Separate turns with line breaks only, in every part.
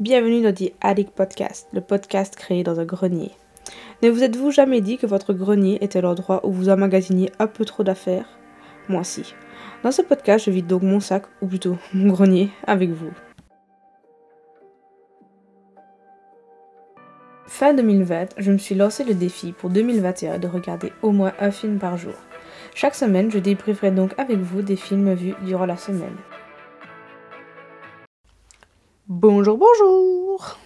Bienvenue dans The Attic Podcast, le podcast créé dans un grenier. Ne vous êtes-vous jamais dit que votre grenier était l'endroit où vous emmagasiniez un peu trop d'affaires? Moi si. Dans ce podcast, je vide donc mon sac, ou plutôt mon grenier, avec vous. Fin 2020, je me suis lancé le défi pour 2021 de regarder au moins un film par jour. Chaque semaine, je débrieferai donc avec vous des films vus durant la semaine. Bonjour, bonjour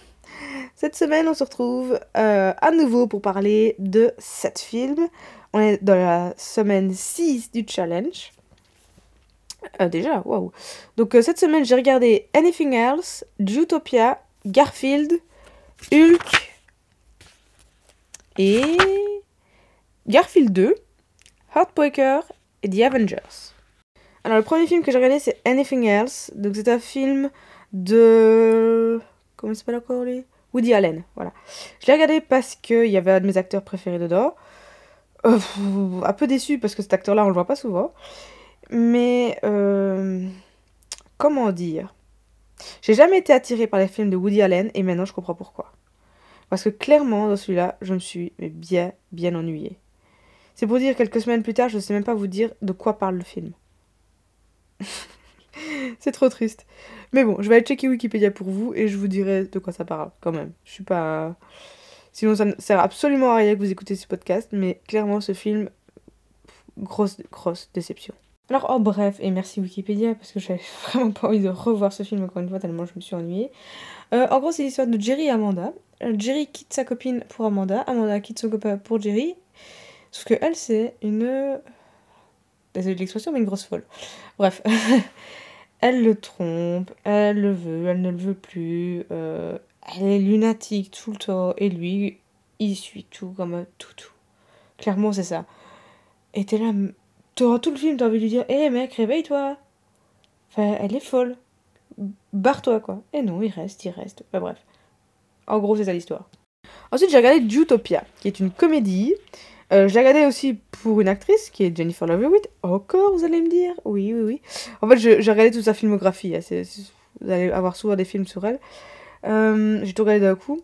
Cette semaine, on se retrouve euh, à nouveau pour parler de 7 films. On est dans la semaine 6 du challenge. Euh, déjà, waouh Donc euh, cette semaine, j'ai regardé Anything Else, Jutopia, Garfield, Hulk et Garfield 2, Heartbreaker et The Avengers. Alors le premier film que j'ai regardé, c'est Anything Else. Donc c'est un film de. Comment s'appelle encore lui? Woody Allen, voilà. Je l'ai regardé parce qu'il y avait un de mes acteurs préférés dedans. Euh, un peu déçu parce que cet acteur-là, on le voit pas souvent. Mais. Euh, comment dire? J'ai jamais été attirée par les films de Woody Allen et maintenant je comprends pourquoi. Parce que clairement, dans celui-là, je me suis bien, bien ennuyée. C'est pour dire quelques semaines plus tard, je ne sais même pas vous dire de quoi parle le film. c'est trop triste. Mais bon, je vais aller checker Wikipédia pour vous et je vous dirai de quoi ça parle quand même. Je suis pas. Sinon, ça ne sert absolument à rien que vous écoutez ce podcast, mais clairement, ce film, grosse, grosse déception. Alors, en bref, et merci Wikipédia parce que j'avais vraiment pas envie de revoir ce film encore une fois tellement je me suis ennuyée. Euh, en gros, c'est l'histoire de Jerry et Amanda. Euh, Jerry quitte sa copine pour Amanda, Amanda quitte son copain pour Jerry. Sauf que elle, c'est une. Désolée de l'expression, mais une grosse folle. Bref. elle le trompe, elle le veut, elle ne le veut plus, euh, elle est lunatique tout le temps, et lui, il suit tout comme un toutou. Clairement, c'est ça. Et t'es là, t'auras tout le film, t'as envie de lui dire, hé mec, réveille-toi. Enfin, elle est folle. Barre-toi, quoi. Et non, il reste, il reste. Enfin, bref. En gros, c'est ça l'histoire. Ensuite, j'ai regardé Jutopia, qui est une comédie euh, je l'ai regardé aussi pour une actrice qui est Jennifer Love. Encore, vous allez me dire? Oui, oui, oui. En fait, j'ai regardé toute sa filmographie. Hein. vous allez avoir souvent des films sur elle. Euh, j'ai tout regardé d'un coup.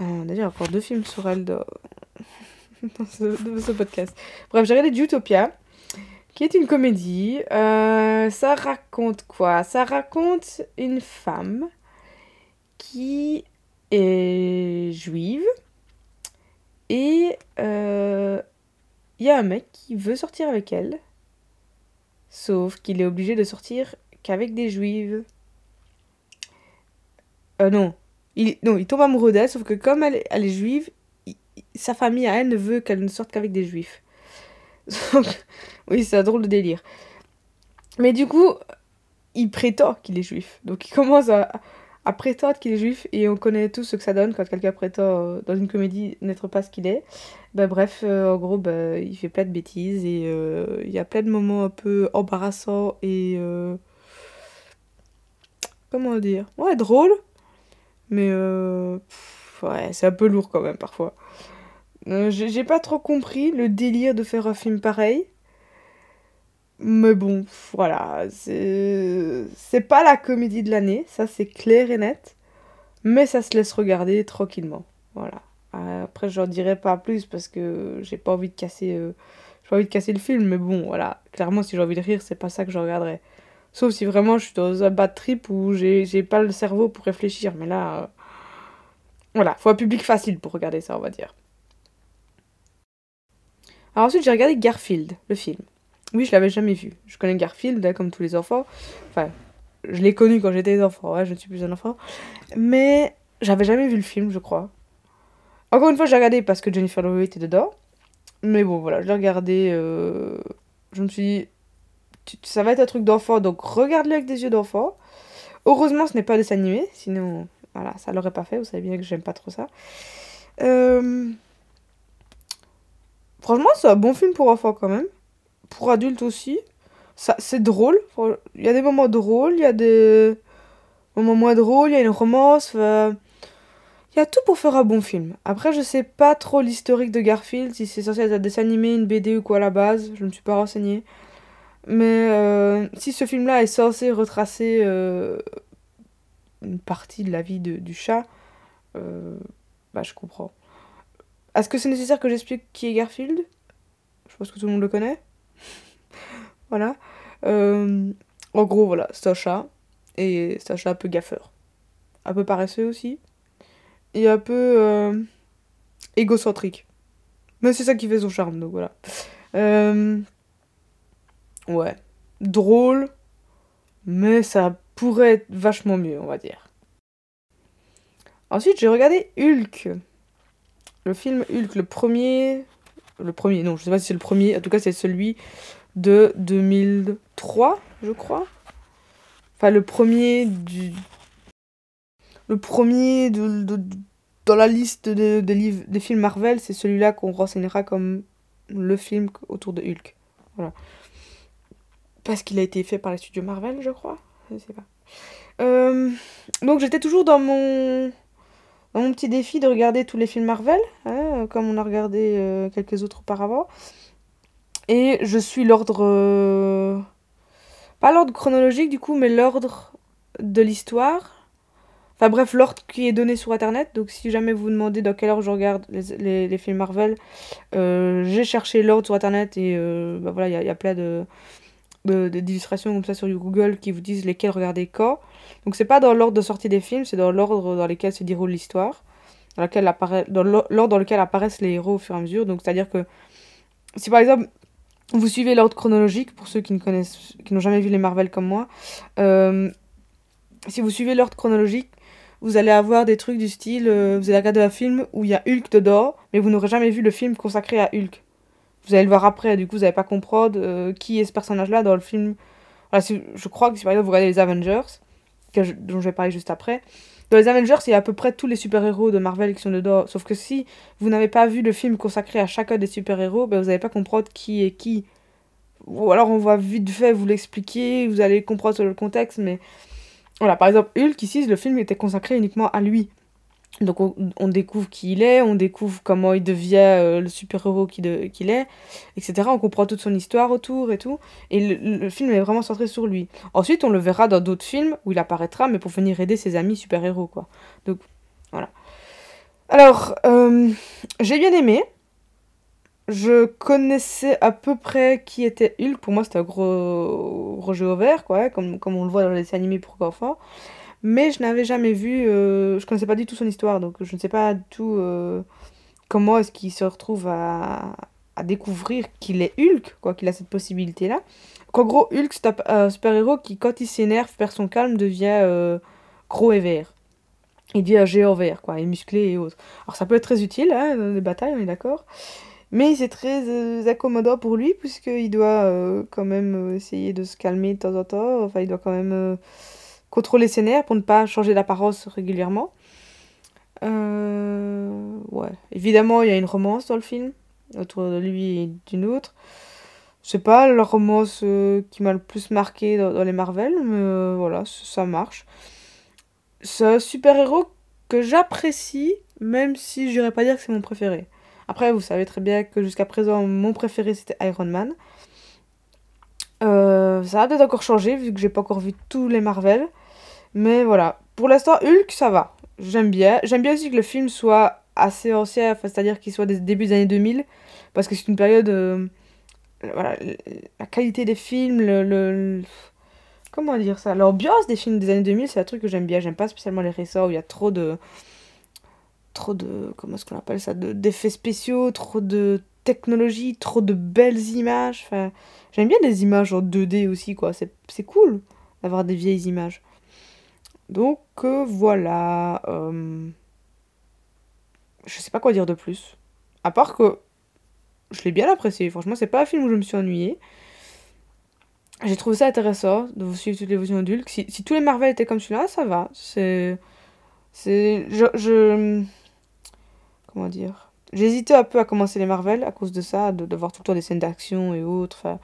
Euh, D'ailleurs, encore deux films sur elle dans, ce, podcast. Bref, j'ai regardé Utopia, qui est une comédie. Euh, ça raconte quoi? Ça raconte une femme qui est juive et euh, y a un mec qui veut sortir avec elle. Sauf qu'il est obligé de sortir qu'avec des juives. Euh, non. Il, non, il tombe amoureux d'elle, sauf que comme elle, elle est juive, sa famille à elle ne veut qu'elle ne sorte qu'avec des juifs. oui, c'est un drôle de délire. Mais du coup, il prétend qu'il est juif. Donc il commence à, à prétendre qu'il est juif et on connaît tous ce que ça donne quand quelqu'un prétend euh, dans une comédie n'être pas ce qu'il est. Bah, bref, euh, en gros, bah, il fait plein de bêtises et euh, il y a plein de moments un peu embarrassants et. comment dire? Ouais, drôle, mais ouais, c'est un peu lourd quand même parfois. J'ai pas trop compris le délire de faire un film pareil. Mais bon, voilà, c'est pas la comédie de l'année, ça c'est clair et net. Mais ça se laisse regarder tranquillement. Voilà. Après, j'en dirai pas plus parce que j'ai pas envie de casser. Euh, j'ai envie de casser le film, mais bon, voilà. Clairement, si j'ai envie de rire, c'est pas ça que je regarderai. Sauf si vraiment je suis dans un bad trip où j'ai pas le cerveau pour réfléchir. Mais là. Euh, voilà, faut un public facile pour regarder ça, on va dire. Alors ensuite, j'ai regardé Garfield, le film. Oui, je l'avais jamais vu. Je connais Garfield, comme tous les enfants. Enfin, je l'ai connu quand j'étais enfant, je ne suis plus un enfant. Mais j'avais jamais vu le film, je crois. Encore une fois, j'ai regardé parce que Jennifer Love était dedans. Mais bon, voilà, je l'ai regardé. Euh, je me suis dit, ça va être un truc d'enfant, donc regarde-le avec des yeux d'enfant. Heureusement, ce n'est pas des animé, sinon, voilà, ça l'aurait pas fait. Vous savez bien que j'aime pas trop ça. Euh, franchement, c'est un bon film pour enfants quand même pour adultes aussi. Ça, c'est drôle. Il y a des moments drôles, il y a des moments moins drôles, il y a une romance. Il y a tout pour faire un bon film. Après, je sais pas trop l'historique de Garfield, si c'est censé être un dessin animé, une BD ou quoi à la base. Je ne me suis pas renseignée. Mais euh, si ce film-là est censé retracer euh, une partie de la vie de- du chat, euh, bah je comprends. Est-ce que c'est nécessaire que j'explique qui est Garfield? Je pense que tout le monde le connaît. Voilà. Euh, en gros, voilà, c'est un chat. Et c'est un peu gaffeur. Un peu paresseux aussi. Et un peu euh, égocentrique. Mais c'est ça qui fait son charme, donc voilà. Euh, ouais. Drôle. Mais ça pourrait être vachement mieux, on va dire. Ensuite, j'ai regardé Hulk. Le film Hulk, le premier. Le premier, non, je sais pas si c'est le premier. En tout cas, c'est celui de 2003, je crois. Enfin, le premier du. Le premier de, de- dans la liste des des livres, des films Marvel, c'est celui-là qu'on renseignera comme le film autour de Hulk. Voilà. Parce qu'il a été fait par les studios Marvel, je crois. Je sais pas. Euh, donc j'étais toujours dans mon mon petit défi de regarder tous les films Marvel, hein, comme on a regardé euh, quelques autres auparavant. Et je suis l'ordre... euh, Pas l'ordre chronologique du coup, mais l'ordre de l'histoire. Enfin bref, l'ordre qui est donné sur Internet. Donc si jamais vous demandez dans quelle heure je regarde les, les- films Marvel, euh, j'ai cherché l'ordre sur Internet et euh, bah voilà, il y, y a plein de d'illustrations comme ça sur Google qui vous disent lesquels regarder quand. Donc c'est pas dans l'ordre de sortie des films, c'est dans l'ordre dans lequel se déroule l'histoire, dans apparaît, dans l'ordre dans lequel apparaissent les héros au fur et à mesure. Donc c'est-à-dire que si par exemple vous suivez l'ordre chronologique, pour ceux qui ne connaissent, qui n'ont jamais vu les Marvel comme moi, euh, si vous suivez l'ordre chronologique, vous allez avoir des trucs du style, euh, vous allez regarder un film où il y a Hulk dedans, mais vous n'aurez jamais vu le film consacré à Hulk. Vous allez le voir après, du coup vous n'allez pas comprendre euh, qui est ce personnage-là dans le film. Voilà, je crois que si par exemple vous regardez les Avengers, dont je vais parler juste après, dans les Avengers il y a à peu près tous les super-héros de Marvel qui sont dedans, sauf que si vous n'avez pas vu le film consacré à chacun des super-héros, ben, vous n'allez pas comprendre qui est qui. Ou alors on va vite fait vous l'expliquer, vous allez comprendre le contexte, mais voilà, par exemple Hulk ici, le film était consacré uniquement à lui. Donc on, découvre qui il est, on découvre comment il devient euh, le super-héros qu'il est, etc. On comprend toute son histoire autour et tout. Et le, film est vraiment centré sur lui. Ensuite, on le verra dans d'autres films où il apparaîtra, mais pour venir aider ses amis super-héros, quoi. Donc, voilà. Alors, euh, j'ai bien aimé. Je connaissais à peu près qui était Hulk. Pour moi, c'était un gros Roger au vert, quoi, comme, comme on le voit dans les dessins animés pour enfants. Mais je n'avais jamais vu, euh, je connaissais pas du tout son histoire, donc je ne sais pas du tout euh, comment est-ce qu'il se retrouve à, à découvrir qu'il est Hulk, quoi, qu'il a cette possibilité-là. Qu'en gros, Hulk, c'est un, super-héros qui, quand il s'énerve, perd son calme, devient euh, gros et vert. Il devient géant vert, quoi, et musclé et autres. Alors ça peut être très utile, hein, dans les batailles, on est d'accord. Mais c'est très euh, accommodant pour lui, puisqu'il doit quand même essayer de se calmer de temps en temps. Enfin, il doit quand même contrôler ses nerfs pour ne pas changer d'apparence régulièrement. Euh, ouais. Évidemment, il y a une romance dans le film, autour de lui et d'une autre. C'est pas la romance euh, qui m'a le plus marqué dans, les Marvel, mais euh, voilà, ça marche. C'est un super-héros que j'apprécie, même si je n'irais pas dire que c'est mon préféré. Après, vous savez très bien que jusqu'à présent, mon préféré c'était Iron Man. Ça va peut-être encore changer vu que j'ai pas encore vu tous les Marvel. Mais voilà. Pour l'instant, Hulk, ça va. J'aime bien. J'aime bien aussi que le film soit assez ancien, c'est-à-dire qu'il soit des débuts des années 2000. Parce que c'est une période. euh, voilà, la qualité des films, le, Comment dire ça? L'ambiance des films des années 2000, c'est un truc que j'aime bien. J'aime pas spécialement les récents où il y a trop de. Trop de. Comment est-ce qu'on appelle ça? de- D'effets spéciaux, trop de technologie, trop de belles images. Enfin, j'aime bien des images en 2D aussi, quoi. C'est cool d'avoir des vieilles images. Donc euh, voilà. euh, Je sais pas quoi dire de plus. À part que je l'ai bien apprécié. Franchement, c'est pas un film où je me suis ennuyée. J'ai trouvé ça intéressant de vous suivre toutes les versions adultes. Si, si tous les Marvel étaient comme celui-là, ça va. C'est. C'est. Je, Comment dire? J'hésitais un peu à commencer les Marvel à cause de ça, de, voir tout le temps des scènes d'action et autres.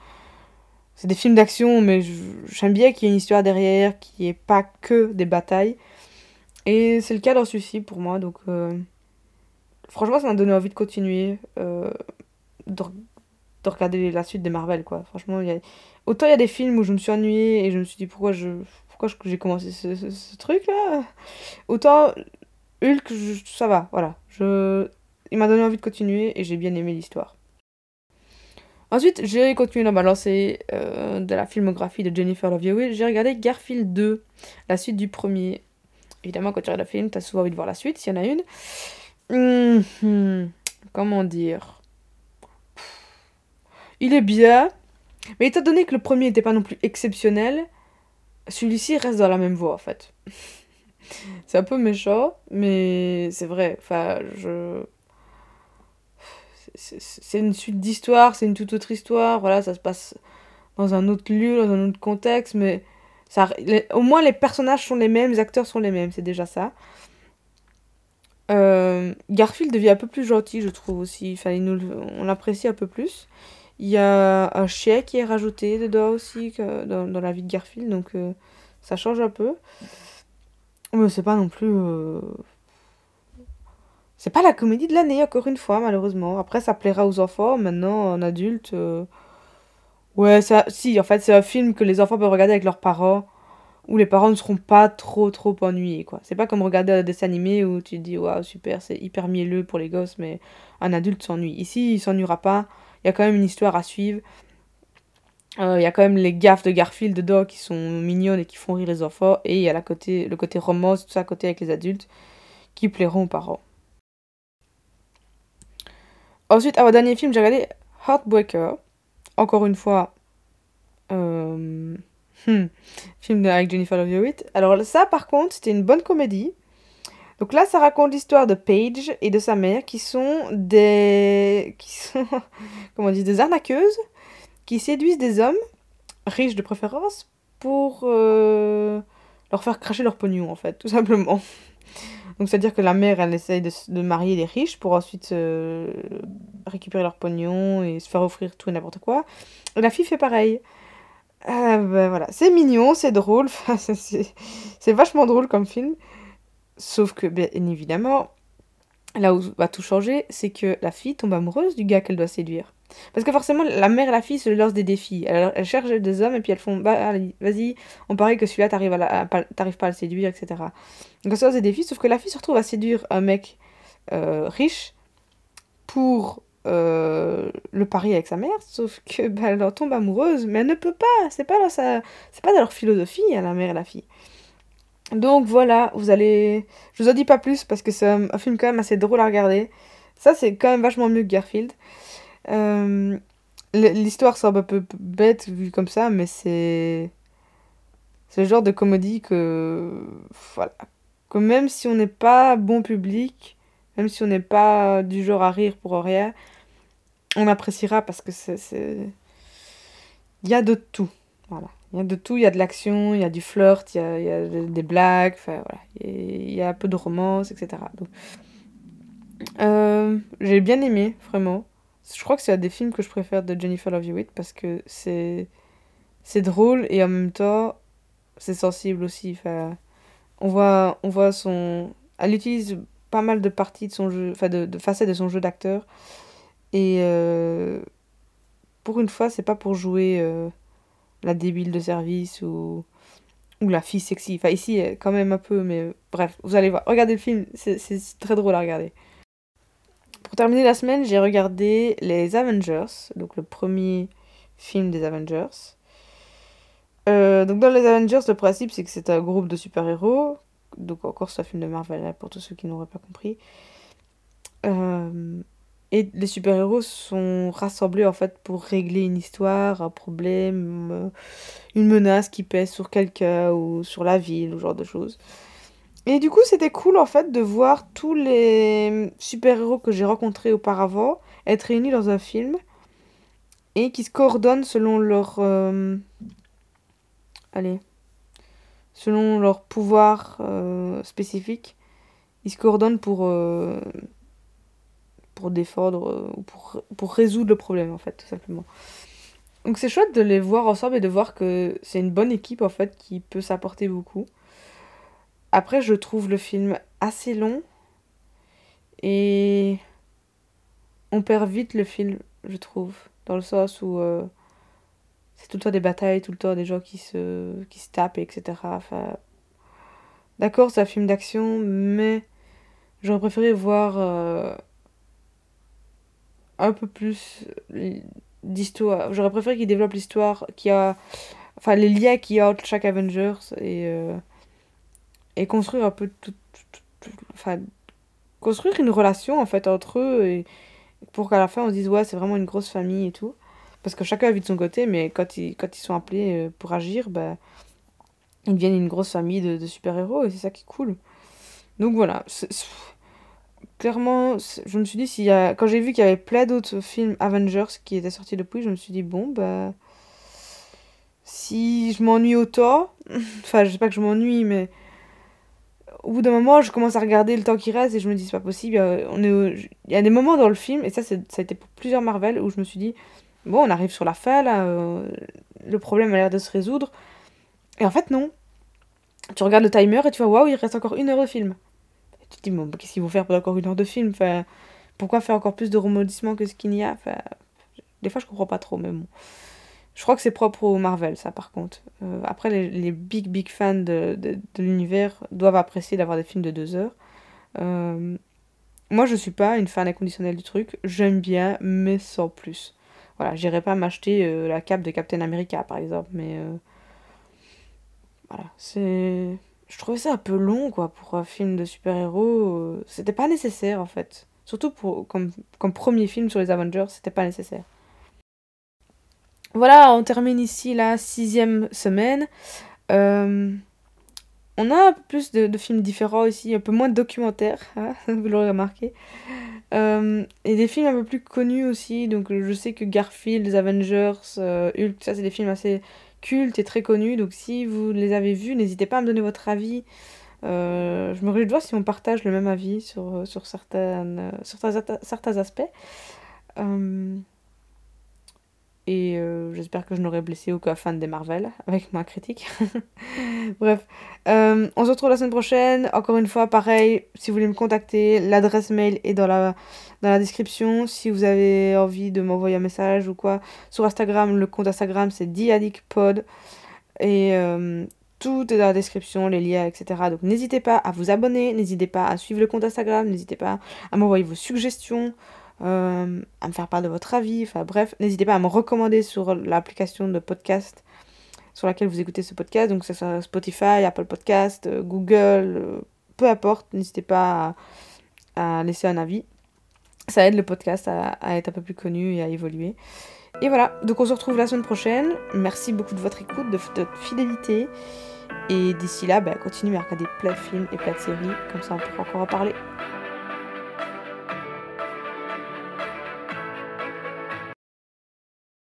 C'est des films d'action, mais j'aime bien qu'il y ait une histoire derrière, n'y ait pas que des batailles. Et c'est le cas dans celui-ci pour moi, donc euh, franchement, ça m'a donné envie de continuer, euh, de, de regarder la suite des Marvel, quoi. Franchement, autant il y a des films où je me suis ennuyée et je me suis dit pourquoi j'ai commencé ce, truc là. Autant Hulk, ça va, voilà. Je, il m'a donné envie de continuer et j'ai bien aimé l'histoire. Ensuite, j'ai continué dans ma lancée euh, de la filmographie de Jennifer Love Hewitt. J'ai regardé Garfield 2, la suite du premier. Évidemment, quand tu regardes le film, tu as souvent envie de voir la suite, s'il y en a une. Hum, comment dire? Il est bien, mais étant donné que le premier n'était pas non plus exceptionnel, celui-ci reste dans la même voie en fait. c'est un peu méchant, mais c'est vrai. Enfin, je. C'est une suite d'histoires, c'est une toute autre histoire. Voilà, ça se passe dans un autre lieu, dans un autre contexte, mais ça, au moins les personnages sont les mêmes, les acteurs sont les mêmes, c'est déjà ça. Euh, Garfield devient un peu plus gentil, je trouve aussi. Enfin, nous, on l'apprécie un peu plus. Il y a un chien qui est rajouté dedans aussi que dans, dans, la vie de Garfield, donc euh, ça change un peu. Mais c'est pas non plus. Euh, c'est pas la comédie de l'année, encore une fois, malheureusement. Après, ça plaira aux enfants. Maintenant, en adulte. Ouais, ça. Si, en fait, c'est un film que les enfants peuvent regarder avec leurs parents où les parents ne seront pas trop trop ennuyés quoi. C'est pas comme regarder un dessin animé où tu te dis waouh super c'est hyper mielleux pour les gosses mais un adulte s'ennuie. Ici il s'ennuiera pas, il y a quand même une histoire à suivre. Euh, il y a quand même les gaffes de Garfield dedans qui sont mignonnes et qui font rire les enfants et il y a la côté, le côté romance, tout ça côté avec les adultes qui plairont aux parents. Ensuite, à mon dernier film, j'ai regardé Heartbreaker. Encore une fois, euh, Hmm. Film avec Jennifer Love Hewitt. Alors ça, par contre, c'était une bonne comédie. Donc là, ça raconte l'histoire de Paige et de sa mère qui sont des... comment on dit Des arnaqueuses qui séduisent des hommes, riches de préférence, pour euh, leur faire cracher leur pognon, en fait, tout simplement. Donc c'est-à-dire que la mère, elle essaye de, marier des riches pour ensuite euh, récupérer leur pognon et se faire offrir tout et n'importe quoi. La fille fait pareil. Ben voilà, c'est mignon, c'est drôle, c'est vachement drôle comme film. Sauf que, bien évidemment, là où va tout changer, c'est que la fille tombe amoureuse du gars qu'elle doit séduire. Parce que forcément, la mère et la fille se lancent des défis. Elles, cherchent des hommes et puis elles font Bah, vas-y, on parie que celui-là, t'arrives, à pas à le séduire, etc. Donc elles se lancent des défis, sauf que la fille se retrouve à séduire un mec euh, riche pour euh, le pari avec sa mère, sauf que bah, tombe amoureuse, mais elle ne peut pas, c'est pas, dans c'est pas dans leur philosophie, hein, la mère et la fille. Donc voilà, vous allez... Je vous en dis pas plus parce que c'est un, film quand même assez drôle à regarder. Ça, c'est quand même vachement mieux que Garfield. Euh, l'histoire semble un peu bête vu comme ça, mais c'est... C'est le genre de comédie que... Voilà. Que même si on n'est pas bon public, même si on n'est pas du genre à rire pour rien, on appréciera parce que c'est. Il y a de tout. Voilà. Il y a de tout, il y a de l'action, il y a du flirt, il y a, il y a des blagues, enfin voilà. Il y a un peu de romance, etc. Euh, j'ai bien aimé, vraiment. Je crois que c'est un des films que je préfère de Jennifer Love Hewitt parce que c'est c'est drôle et en même temps c'est sensible aussi. Enfin, on voit on voit son elle utilise pas mal de parties de son jeu, enfin de, de facettes de son jeu d'acteur et euh, pour une fois, c'est pas pour jouer euh, la débile de service ou, la fille sexy. Enfin, ici, quand même un peu, mais bref, vous allez voir. Regardez le film, c'est très drôle à regarder. Pour terminer la semaine, j'ai regardé les Avengers, donc le premier film des Avengers. Euh, donc dans les Avengers, le principe c'est que c'est un groupe de super-héros. Donc encore c'est un film de Marvel hein, pour tous ceux qui n'auraient pas compris. Euh, et les super-héros sont rassemblés en fait pour régler une histoire, un problème, euh, une menace qui pèse sur quelqu'un ou sur la ville, ou ce genre de choses. Et du coup, c'était cool en fait de voir tous les super-héros que j'ai rencontrés auparavant être réunis dans un film et qui se coordonnent selon leur. Euh, allez. Selon leur pouvoir euh, spécifique. Ils se coordonnent pour pour défendre euh, ou pour, pour résoudre le problème en fait tout simplement. Donc c'est chouette de les voir ensemble et de voir que c'est une bonne équipe en fait qui peut s'apporter beaucoup. Après je trouve le film assez long et on perd vite le film je trouve dans le sens où euh, c'est tout le temps des batailles, tout le temps des gens qui se, qui se tapent, etc. Enfin, d'accord, c'est un film d'action, mais j'aurais préféré voir euh, un peu plus d'histoire. J'aurais préféré qu'il développe l'histoire, qui a, enfin, les liens qu'il y a entre chaque Avengers et, euh, et construire un peu tout, enfin, construire une relation en fait entre eux et pour qu'à la fin on se dise ouais c'est vraiment une grosse famille et tout parce que chacun vit de son côté mais quand ils, quand ils sont appelés euh, pour agir bah, ils deviennent une grosse famille de, super-héros et c'est ça qui est cool donc voilà clairement je me suis dit s'il quand j'ai vu qu'il y avait plein d'autres films Avengers qui étaient sortis depuis je me suis dit bon bah si je m'ennuie autant enfin je sais pas que je m'ennuie mais au bout d'un moment, je commence à regarder le temps qui reste et je me dis, c'est pas possible. On est Il y a des moments dans le film, et ça, ça a été pour plusieurs Marvel, où je me suis dit, bon, on arrive sur la fin, là, euh, le problème a l'air de se résoudre. Et en fait, non. Tu regardes le timer et tu vois, waouh, il reste encore une heure de film. Tu te dis, bon, qu'est-ce qu'ils vont faire pour encore une heure de film? Enfin, Pourquoi faire encore plus de remodissement que ce qu'il y a? Enfin, Des fois, je comprends pas trop, mais bon. Je crois que c'est propre au Marvel, ça, par contre. Euh, après, les, big, big fans de, de, l'univers doivent apprécier d'avoir des films de deux heures. Euh, moi, je suis pas une fan inconditionnelle du truc. J'aime bien, mais sans plus. Voilà, j'irai pas m'acheter euh, la cape de Captain America, par exemple, mais... voilà, c'est... Je trouvais ça un peu long, quoi, pour un film de super-héros. C'était pas nécessaire, en fait. Surtout pour, comme, comme premier film sur les Avengers, c'était pas nécessaire. Voilà, on termine ici la sixième semaine. Euh, on a un peu plus de, films différents ici, un peu moins de documentaires, hein, vous l'aurez remarqué. Euh, et des films un peu plus connus aussi. Donc je sais que Garfield, Avengers, euh, Hulk, ça c'est des films assez cultes et très connus. Donc si vous les avez vus, n'hésitez pas à me donner votre avis. je me réjouis de voir si on partage le même avis sur, sur, certaines, certains, certains aspects. Et euh, j'espère que je n'aurai blessé aucun fan des Marvel avec ma critique. Bref, euh, on se retrouve la semaine prochaine. Encore une fois, pareil, si vous voulez me contacter, l'adresse mail est dans la, dans la description. Si vous avez envie de m'envoyer un message ou quoi, sur Instagram, le compte Instagram c'est diadicpod. Et euh, tout est dans la description, les liens, etc. Donc n'hésitez pas à vous abonner, n'hésitez pas à suivre le compte Instagram, n'hésitez pas à m'envoyer vos suggestions. Euh, à me faire part de votre avis. Enfin bref, n'hésitez pas à me recommander sur l'application de podcast sur laquelle vous écoutez ce podcast. Donc que ce soit Spotify, Apple Podcast, euh, Google, euh, peu importe. N'hésitez pas à, laisser un avis. Ça aide le podcast à, être un peu plus connu et à évoluer. Et voilà, donc on se retrouve la semaine prochaine. Merci beaucoup de votre écoute, de votre fidélité. Et d'ici là, bah, continuez à regarder plein de films et plein de séries, comme ça on pourra encore en parler.